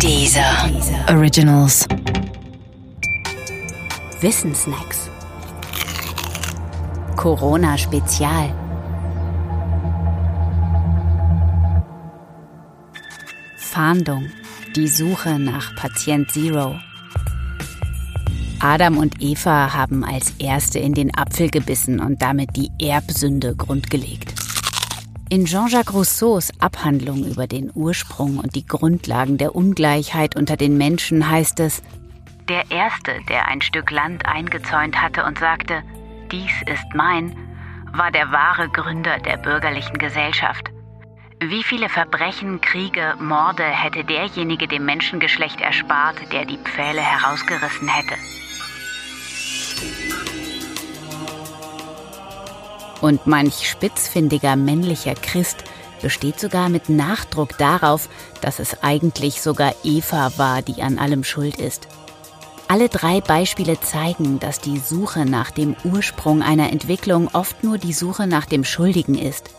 Dieser Originals. Wissensnacks. Corona Spezial. Fahndung. Die Suche nach Patient Zero. Adam und Eva haben als Erste in den Apfel gebissen und damit die Erbsünde grundgelegt. In Jean-Jacques Rousseaus Abhandlung über den Ursprung und die Grundlagen der Ungleichheit unter den Menschen heißt es, der Erste, der ein Stück Land eingezäunt hatte und sagte, dies ist mein, war der wahre Gründer der bürgerlichen Gesellschaft. Wie viele Verbrechen, Kriege, Morde hätte derjenige dem Menschengeschlecht erspart, der die Pfähle herausgerissen hätte? Und manch spitzfindiger männlicher Christ besteht sogar mit Nachdruck darauf, dass es eigentlich sogar Eva war, die an allem schuld ist. Alle drei Beispiele zeigen, dass die Suche nach dem Ursprung einer Entwicklung oft nur die Suche nach dem Schuldigen ist.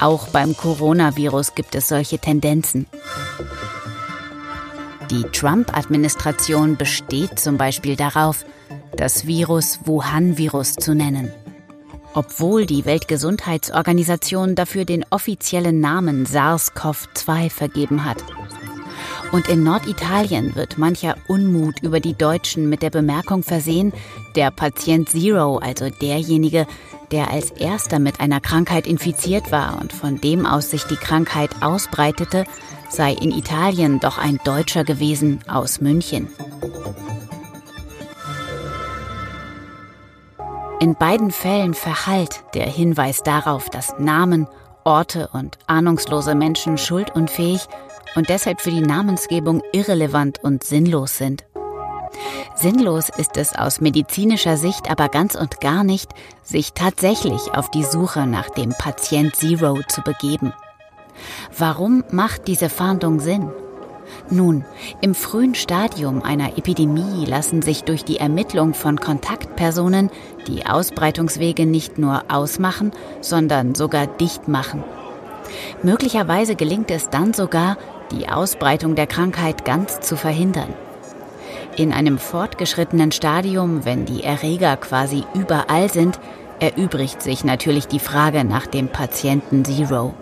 Auch beim Coronavirus gibt es solche Tendenzen. Die Trump-Administration besteht zum Beispiel darauf, das Virus Wuhan-Virus zu nennen. Obwohl die Weltgesundheitsorganisation dafür den offiziellen Namen SARS-CoV-2 vergeben hat. Und in Norditalien wird mancher Unmut über die Deutschen mit der Bemerkung versehen, der Patient Zero, also derjenige, der als erster mit einer Krankheit infiziert war und von dem aus sich die Krankheit ausbreitete, sei in Italien doch ein Deutscher gewesen aus München. In beiden Fällen verhallt der Hinweis darauf, dass Namen, Orte und ahnungslose Menschen schuldunfähig und deshalb für die Namensgebung irrelevant und sinnlos sind. Sinnlos ist es aus medizinischer Sicht aber ganz und gar nicht, sich tatsächlich auf die Suche nach dem Patient Zero zu begeben. Warum macht diese Fahndung Sinn? Nun, im frühen Stadium einer Epidemie lassen sich durch die Ermittlung von Kontaktpersonen die Ausbreitungswege nicht nur ausmachen, sondern sogar dicht machen. Möglicherweise gelingt es dann sogar, die Ausbreitung der Krankheit ganz zu verhindern. In einem fortgeschrittenen Stadium, wenn die Erreger quasi überall sind, erübrigt sich natürlich die Frage nach dem Patienten Zero.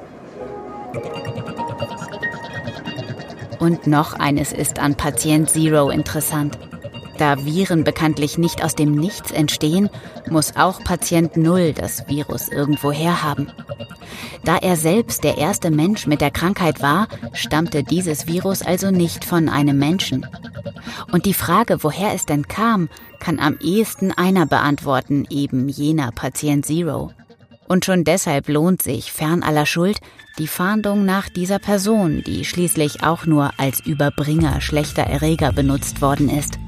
Und noch eines ist an Patient Zero interessant. Da Viren bekanntlich nicht aus dem Nichts entstehen, muss auch Patient Null das Virus irgendwo herhaben. Da er selbst der erste Mensch mit der Krankheit war, stammte dieses Virus also nicht von einem Menschen. Und die Frage, woher es denn kam, kann am ehesten einer beantworten, eben jener Patient Zero. Und schon deshalb lohnt sich, fern aller Schuld, die Fahndung nach dieser Person, die schließlich auch nur als Überbringer schlechter Erreger benutzt worden ist.